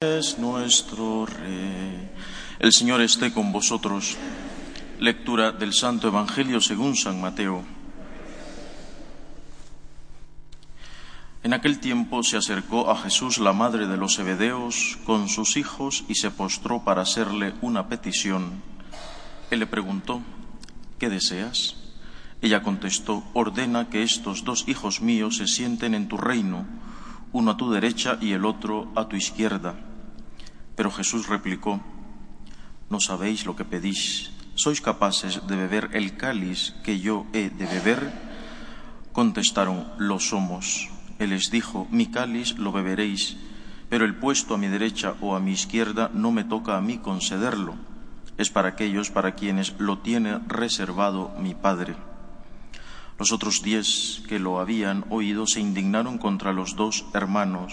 es nuestro Rey. El Señor esté con vosotros. Lectura del Santo Evangelio según San Mateo. En aquel tiempo se acercó a Jesús la madre de los Zebedeos con sus hijos y se postró para hacerle una petición. Él le preguntó, ¿qué deseas? Ella contestó, ordena que estos dos hijos míos se sienten en tu reino, uno a tu derecha y el otro a tu izquierda. Pero Jesús replicó, no sabéis lo que pedís. ¿Sois capaces de beber el cáliz que yo he de beber? Contestaron, lo somos. Él les dijo, mi cáliz lo beberéis, pero el puesto a mi derecha o a mi izquierda no me toca a mí concederlo. Es para aquellos para quienes lo tiene reservado mi Padre. Los otros diez que lo habían oído se indignaron contra los dos hermanos.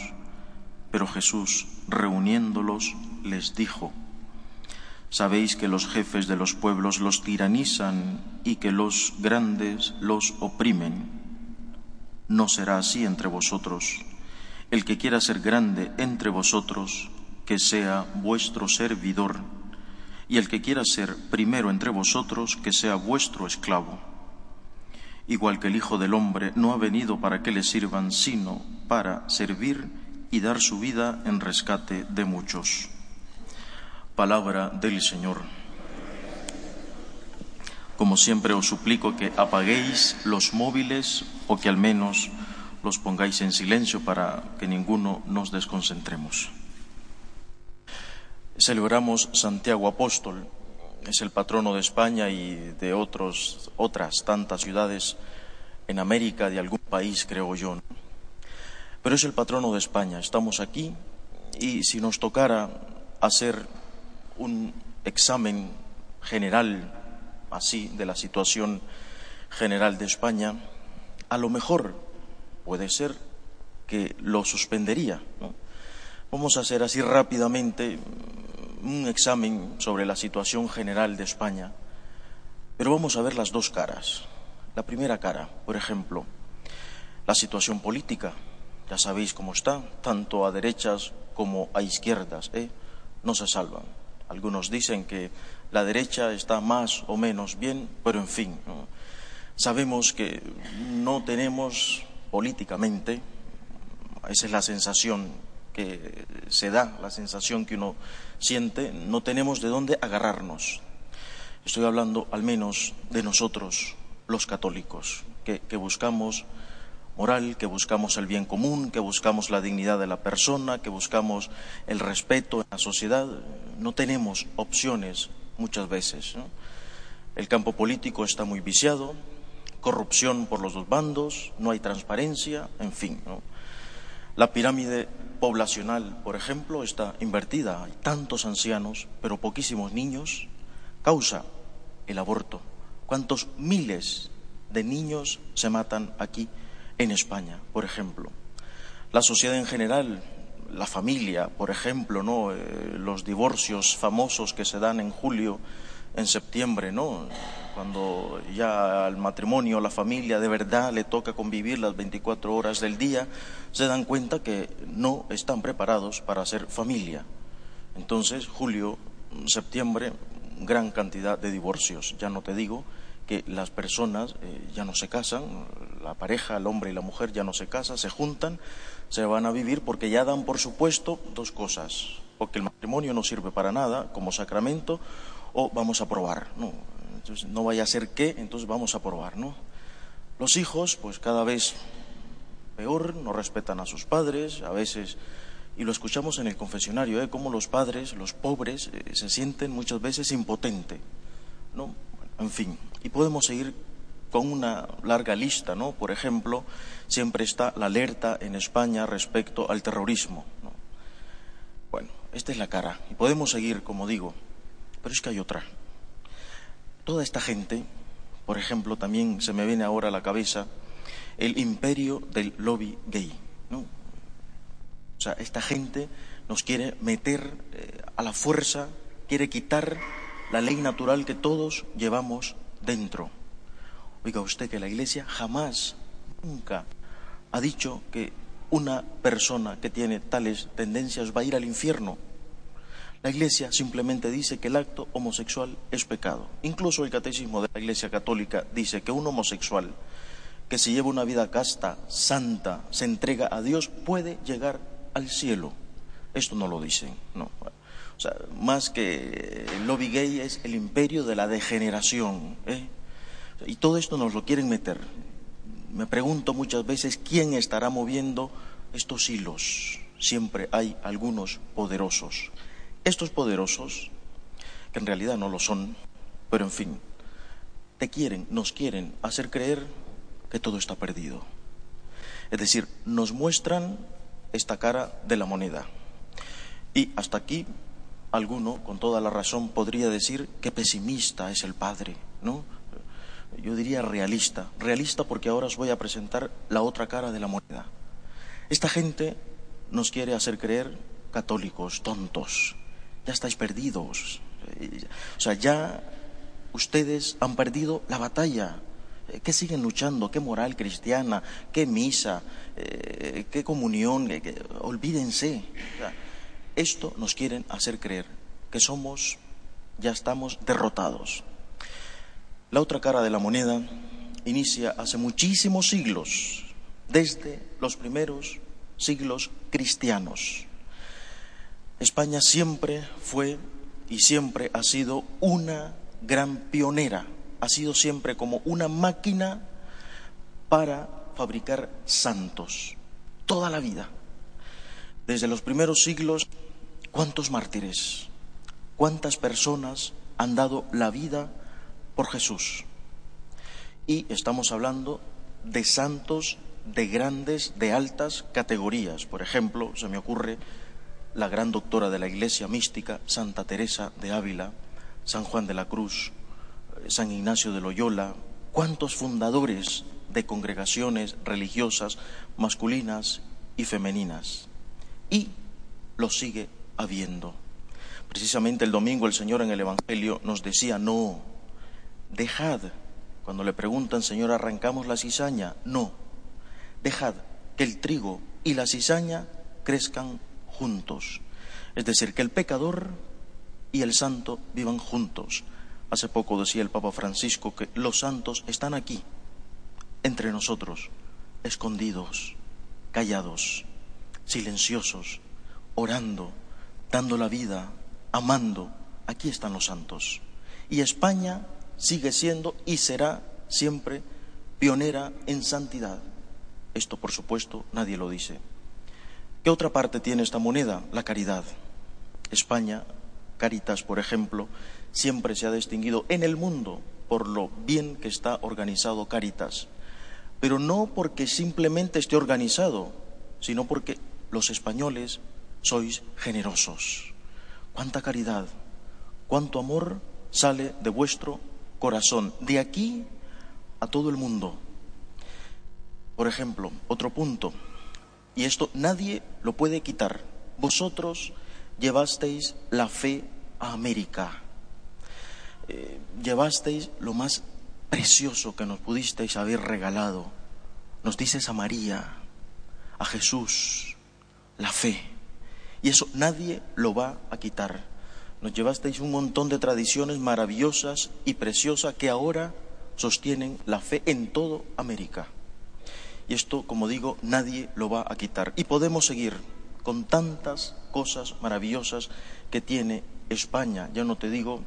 Pero Jesús, reuniéndolos, les dijo, Sabéis que los jefes de los pueblos los tiranizan y que los grandes los oprimen. No será así entre vosotros. El que quiera ser grande entre vosotros, que sea vuestro servidor, y el que quiera ser primero entre vosotros, que sea vuestro esclavo. Igual que el Hijo del Hombre no ha venido para que le sirvan, sino para servir y dar su vida en rescate de muchos. Palabra del Señor. Como siempre os suplico que apaguéis los móviles o que al menos los pongáis en silencio para que ninguno nos desconcentremos. Celebramos Santiago Apóstol, es el patrono de España y de otros, otras tantas ciudades en América, de algún país, creo yo pero es el patrono de España. Estamos aquí y si nos tocara hacer un examen general así de la situación general de España, a lo mejor puede ser que lo suspendería. Vamos a hacer así rápidamente un examen sobre la situación general de España, pero vamos a ver las dos caras. La primera cara, por ejemplo, la situación política ya sabéis cómo está, tanto a derechas como a izquierdas, ¿eh? no se salvan. Algunos dicen que la derecha está más o menos bien, pero en fin, sabemos que no tenemos políticamente, esa es la sensación que se da, la sensación que uno siente, no tenemos de dónde agarrarnos. Estoy hablando al menos de nosotros, los católicos, que buscamos moral, que buscamos el bien común, que buscamos la dignidad de la persona, que buscamos el respeto en la sociedad. No tenemos opciones muchas veces. El campo político está muy viciado, corrupción por los dos bandos, no hay transparencia, en fin. La pirámide poblacional, por ejemplo, está invertida. Hay tantos ancianos, pero poquísimos niños. Causa el aborto. ¿Cuántos miles de niños se matan aquí? En España, por ejemplo. La sociedad en general, la familia, por ejemplo, ¿no? Eh, los divorcios famosos que se dan en julio, en septiembre, ¿no? Cuando ya al matrimonio, la familia de verdad le toca convivir las 24 horas del día, se dan cuenta que no están preparados para ser familia. Entonces, julio, septiembre, gran cantidad de divorcios, ya no te digo que las personas eh, ya no se casan, la pareja, el hombre y la mujer ya no se casan, se juntan, se van a vivir porque ya dan por supuesto dos cosas, o que el matrimonio no sirve para nada como sacramento, o vamos a probar, ¿no? Entonces, no vaya a ser que, entonces vamos a probar, ¿no? Los hijos, pues cada vez peor, no respetan a sus padres, a veces, y lo escuchamos en el confesionario, ¿eh? Como los padres, los pobres, eh, se sienten muchas veces impotentes, ¿no? En fin, y podemos seguir con una larga lista, ¿no? Por ejemplo, siempre está la alerta en España respecto al terrorismo. Bueno, esta es la cara. Y podemos seguir, como digo, pero es que hay otra. Toda esta gente, por ejemplo, también se me viene ahora a la cabeza el imperio del lobby gay. ¿no? O sea, esta gente nos quiere meter eh, a la fuerza, quiere quitar la ley natural que todos llevamos dentro. Oiga usted que la Iglesia jamás, nunca ha dicho que una persona que tiene tales tendencias va a ir al infierno. La Iglesia simplemente dice que el acto homosexual es pecado. Incluso el catecismo de la Iglesia Católica dice que un homosexual que se lleva una vida casta, santa, se entrega a Dios, puede llegar al cielo. Esto no lo dicen, no. Más que el lobby gay es el imperio de la degeneración. ¿eh? Y todo esto nos lo quieren meter. Me pregunto muchas veces quién estará moviendo estos hilos. Siempre hay algunos poderosos. Estos poderosos, que en realidad no lo son, pero en fin, te quieren, nos quieren hacer creer que todo está perdido. Es decir, nos muestran esta cara de la moneda. Y hasta aquí alguno, con toda la razón, podría decir que pesimista es el Padre, ¿no? Yo diría realista, realista porque ahora os voy a presentar la otra cara de la moneda. Esta gente nos quiere hacer creer católicos, tontos, ya estáis perdidos. O sea, ya ustedes han perdido la batalla. ¿Qué siguen luchando? ¿Qué moral cristiana? ¿Qué misa? Eh, ¿Qué comunión? Olvídense. Esto nos quieren hacer creer que somos, ya estamos derrotados. La otra cara de la moneda inicia hace muchísimos siglos, desde los primeros siglos cristianos. España siempre fue y siempre ha sido una gran pionera, ha sido siempre como una máquina para fabricar santos, toda la vida. Desde los primeros siglos ¿Cuántos mártires? ¿Cuántas personas han dado la vida por Jesús? Y estamos hablando de santos de grandes, de altas categorías. Por ejemplo, se me ocurre la gran doctora de la Iglesia mística, Santa Teresa de Ávila, San Juan de la Cruz, eh, San Ignacio de Loyola, cuántos fundadores de congregaciones religiosas masculinas y femeninas. Y lo sigue habiendo. Precisamente el domingo el Señor en el Evangelio nos decía, no, dejad, cuando le preguntan, Señor, ¿arrancamos la cizaña? No, dejad que el trigo y la cizaña crezcan juntos. Es decir, que el pecador y el santo vivan juntos. Hace poco decía el Papa Francisco que los santos están aquí, entre nosotros, escondidos, callados, silenciosos, orando, dando la vida, amando. Aquí están los santos. Y España sigue siendo y será siempre pionera en santidad. Esto, por supuesto, nadie lo dice. ¿Qué otra parte tiene esta moneda? La caridad. España, Caritas, por ejemplo, siempre se ha distinguido en el mundo por lo bien que está organizado Caritas, pero no porque simplemente esté organizado, sino porque los españoles sois generosos. Cuánta caridad, cuánto amor sale de vuestro corazón, de aquí a todo el mundo. Por ejemplo, otro punto, y esto nadie lo puede quitar. Vosotros llevasteis la fe a América. Eh, llevasteis lo más precioso que nos pudisteis haber regalado. Nos dices a María, a Jesús, la fe. Y eso nadie lo va a quitar. Nos llevasteis un montón de tradiciones maravillosas y preciosas que ahora sostienen la fe en todo América. Y esto, como digo, nadie lo va a quitar. Y podemos seguir con tantas cosas maravillosas que tiene España. Ya no te digo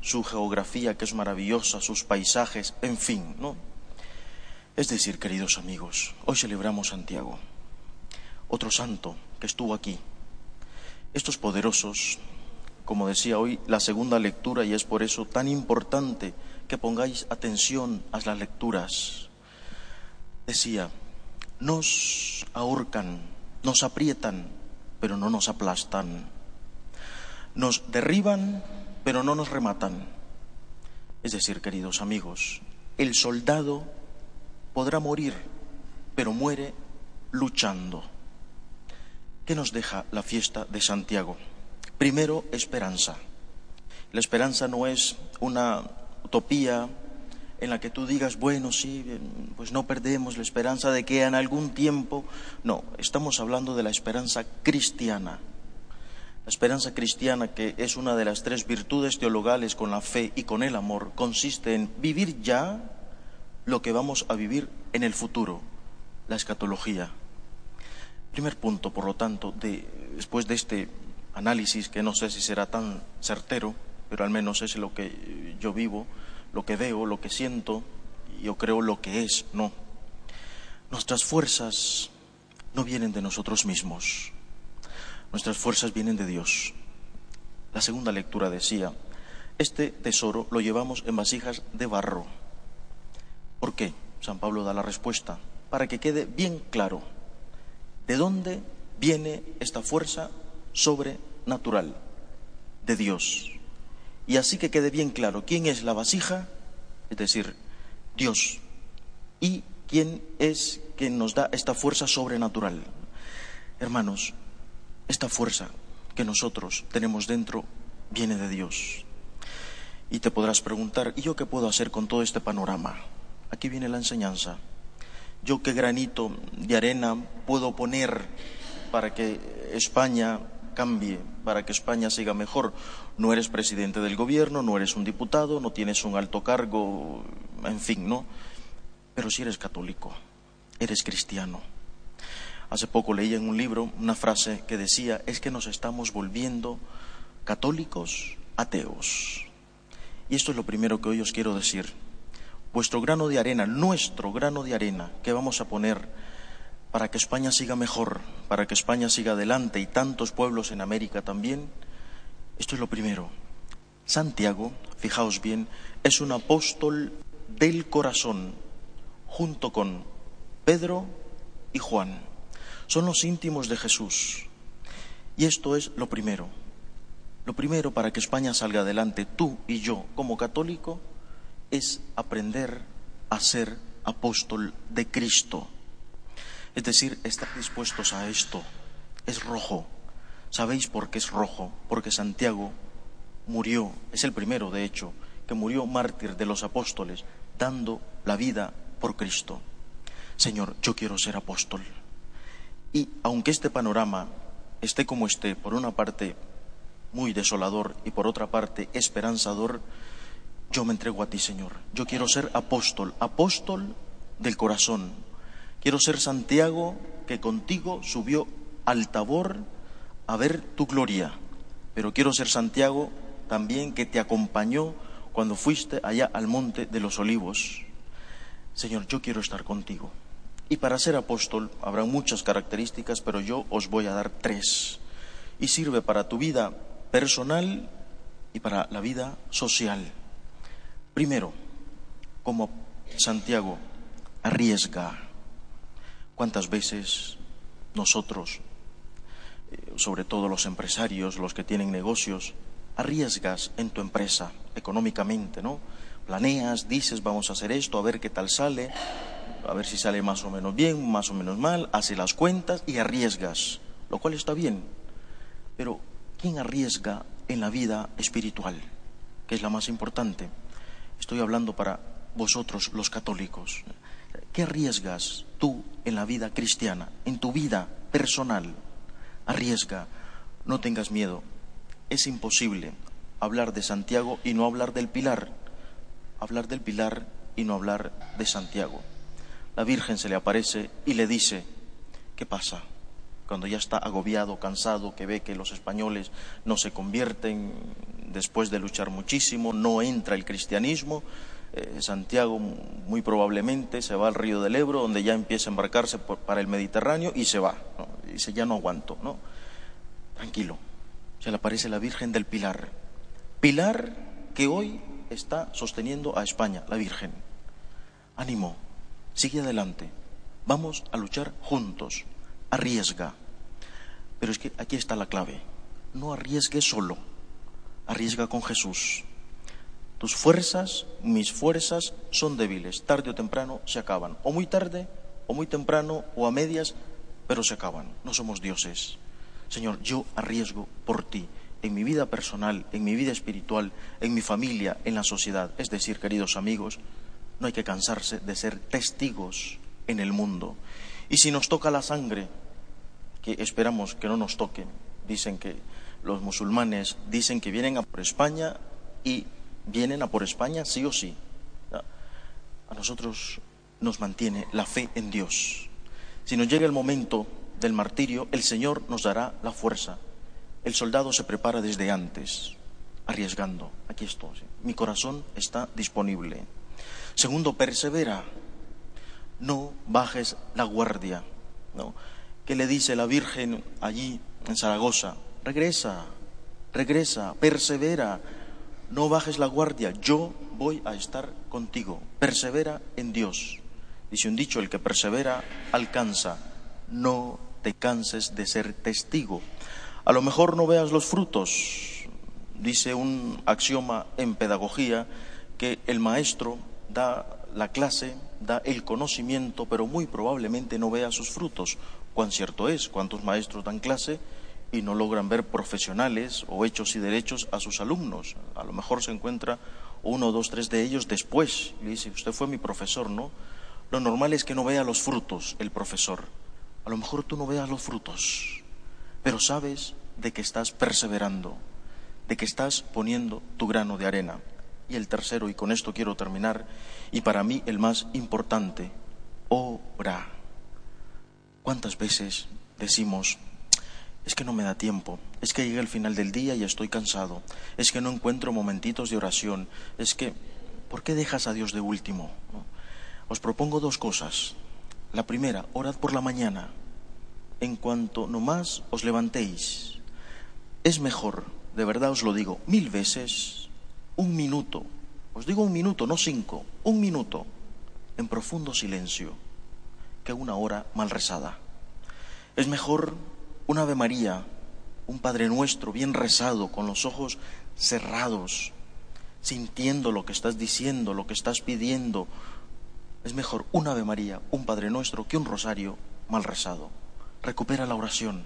su geografía, que es maravillosa, sus paisajes, en fin, ¿no? Es decir, queridos amigos, hoy celebramos Santiago, otro santo estuvo aquí, estos poderosos, como decía hoy, la segunda lectura, y es por eso tan importante que pongáis atención a las lecturas. Decía, nos ahorcan, nos aprietan, pero no nos aplastan. Nos derriban, pero no nos rematan. Es decir, queridos amigos, el soldado podrá morir, pero muere luchando. ¿Qué nos deja la fiesta de Santiago? Primero, esperanza. La esperanza no es una utopía en la que tú digas, bueno, sí, pues no perdemos la esperanza de que en algún tiempo. No, estamos hablando de la esperanza cristiana. La esperanza cristiana, que es una de las tres virtudes teologales con la fe y con el amor, consiste en vivir ya lo que vamos a vivir en el futuro, la escatología. Primer punto, por lo tanto, después de este análisis, que no sé si será tan certero, pero al menos es lo que yo vivo, lo que veo, lo que siento, yo creo lo que es, no. Nuestras fuerzas no vienen de nosotros mismos, nuestras fuerzas vienen de Dios. La segunda lectura decía, este tesoro lo llevamos en vasijas de barro. ¿Por qué? San Pablo da la respuesta, para que quede bien claro de dónde viene esta fuerza sobrenatural de Dios. Y así que quede bien claro quién es la vasija, es decir, Dios, y quién es quien nos da esta fuerza sobrenatural. Hermanos, esta fuerza que nosotros tenemos dentro viene de Dios. Y te podrás preguntar, ¿y yo qué puedo hacer con todo este panorama? Aquí viene la enseñanza. ¿Yo qué granito de arena puedo poner para que España cambie, para que España siga mejor. No eres presidente del gobierno, no eres un diputado, no tienes un alto cargo, en fin, ¿no? Pero si eres católico, eres cristiano. Hace poco leí en un libro una frase que decía, es que nos estamos volviendo católicos ateos. Y esto es lo primero que hoy os quiero decir. Vuestro grano de arena, nuestro grano de arena que vamos a poner para que España siga mejor, para que España siga adelante y tantos pueblos en América también, esto es lo primero. Santiago, fijaos bien, es un apóstol del corazón, junto con Pedro y Juan. Son los íntimos de Jesús. Y esto es lo primero. Lo primero para que España salga adelante, tú y yo como católico, es aprender a ser apóstol de Cristo. Es decir, estar dispuestos a esto. Es rojo. ¿Sabéis por qué es rojo? Porque Santiago murió, es el primero, de hecho, que murió mártir de los apóstoles, dando la vida por Cristo. Señor, yo quiero ser apóstol. Y aunque este panorama esté como esté, por una parte muy desolador y por otra parte esperanzador, yo me entrego a ti, Señor. Yo quiero ser apóstol, apóstol del corazón, Quiero ser Santiago que contigo subió al Tabor a ver tu gloria, pero quiero ser Santiago también que te acompañó cuando fuiste allá al monte de los olivos. Señor, yo quiero estar contigo. Y para ser apóstol habrá muchas características, pero yo os voy a dar tres. Y sirve para tu vida personal y para la vida social. Primero, como Santiago, arriesga. ¿Cuántas veces nosotros, eh, sobre todo los empresarios, los que tienen negocios, arriesgas en tu empresa económicamente, ¿no? Planeas, dices, vamos a hacer esto, a ver qué tal sale, a ver si sale más o menos bien, más o menos mal, hace las cuentas y arriesgas, lo cual está bien. Pero, ¿quién arriesga en la vida espiritual? Que es la más importante. Estoy hablando para vosotros, los católicos. ¿Qué arriesgas tú en la vida cristiana, en tu vida personal? Arriesga, no tengas miedo. Es imposible hablar de Santiago y no hablar del Pilar, hablar del Pilar y no hablar de Santiago. La Virgen se le aparece y le dice, ¿qué pasa? Cuando ya está agobiado, cansado, que ve que los españoles no se convierten después de luchar muchísimo, no entra el cristianismo, eh, Santiago muy probablemente se va al río del Ebro, donde ya empieza a embarcarse para el Mediterráneo y se va. Y dice, ya no aguanto. ¿no? Tranquilo, se le aparece la Virgen del Pilar. Pilar que hoy está sosteniendo a España, la Virgen. Ánimo, sigue adelante. Vamos a luchar juntos. Arriesga. Pero es que aquí está la clave. No arriesgue solo. arriesga con Jesús. Tus fuerzas, mis fuerzas son débiles, tarde o temprano se acaban, o muy tarde, o muy temprano, o a medias, pero se acaban. No somos dioses. Señor, yo arriesgo por ti, en mi vida personal, en mi vida espiritual, en mi familia, en la sociedad. Es decir, queridos amigos, no hay que cansarse de ser testigos en el mundo. Y si nos toca la sangre, que esperamos que no nos toque, dicen que los musulmanes dicen que vienen a por España y vienen a por España sí o sí. A nosotros nos mantiene la fe en Dios. Si nos llega el momento del martirio, el Señor nos dará la fuerza. El soldado se prepara desde antes, arriesgando. Aquí estoy. Mi corazón está disponible. Segundo, persevera. No bajes la guardia. ¿no? ¿Qué le dice la Virgen allí en Zaragoza? Regresa, regresa, persevera. No bajes la guardia. Yo voy a estar contigo. Persevera en Dios. Dice un dicho, el que persevera alcanza. No te canses de ser testigo. A lo mejor no veas los frutos. Dice un axioma en pedagogía que el maestro da la clase, da el conocimiento, pero muy probablemente no vea sus frutos. Cuán cierto es, cuántos maestros dan clase y no logran ver profesionales o hechos y derechos a sus alumnos. A lo mejor se encuentra uno, dos, tres de ellos después. Le dice, usted fue mi profesor, ¿no? Lo normal es que no vea los frutos el profesor. A lo mejor tú no veas los frutos, pero sabes de que estás perseverando, de que estás poniendo tu grano de arena. Y el tercero, y con esto quiero terminar, y para mí el más importante, ora. ¿Cuántas veces decimos, es que no me da tiempo, es que llega el final del día y estoy cansado, es que no encuentro momentitos de oración, es que, ¿por qué dejas a Dios de último? Os propongo dos cosas. La primera, orad por la mañana. En cuanto nomás os levantéis, es mejor, de verdad os lo digo, mil veces, un minuto, os digo un minuto, no cinco, un minuto, en profundo silencio, que una hora mal rezada. Es mejor un Ave María, un Padre Nuestro bien rezado, con los ojos cerrados, sintiendo lo que estás diciendo, lo que estás pidiendo, es mejor un Ave María, un Padre Nuestro, que un rosario mal rezado. Recupera la oración.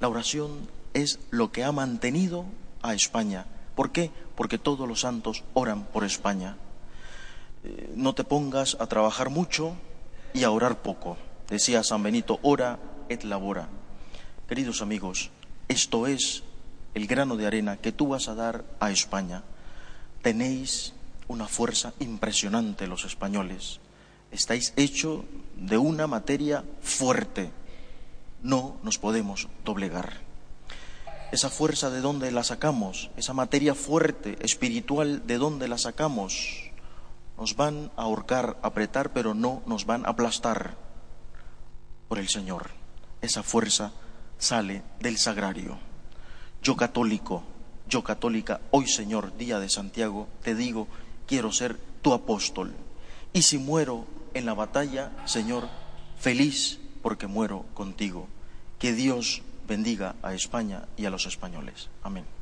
La oración es lo que ha mantenido a España. ¿Por qué? Porque todos los santos oran por España. Eh, no te pongas a trabajar mucho y a orar poco. Decía San Benito, ora et labora. Queridos amigos, esto es el grano de arena que tú vas a dar a España. Tenéis una fuerza impresionante los españoles estáis hecho de una materia fuerte. No nos podemos doblegar. Esa fuerza de dónde la sacamos, esa materia fuerte, espiritual, de dónde la sacamos. Nos van a ahorcar, apretar, pero no nos van a aplastar por el Señor. Esa fuerza sale del sagrario. Yo católico, yo católica, hoy Señor, día de Santiago, te digo, quiero ser tu apóstol. Y si muero en la batalla, Señor, feliz porque muero contigo. Que Dios bendiga a España y a los españoles. Amén.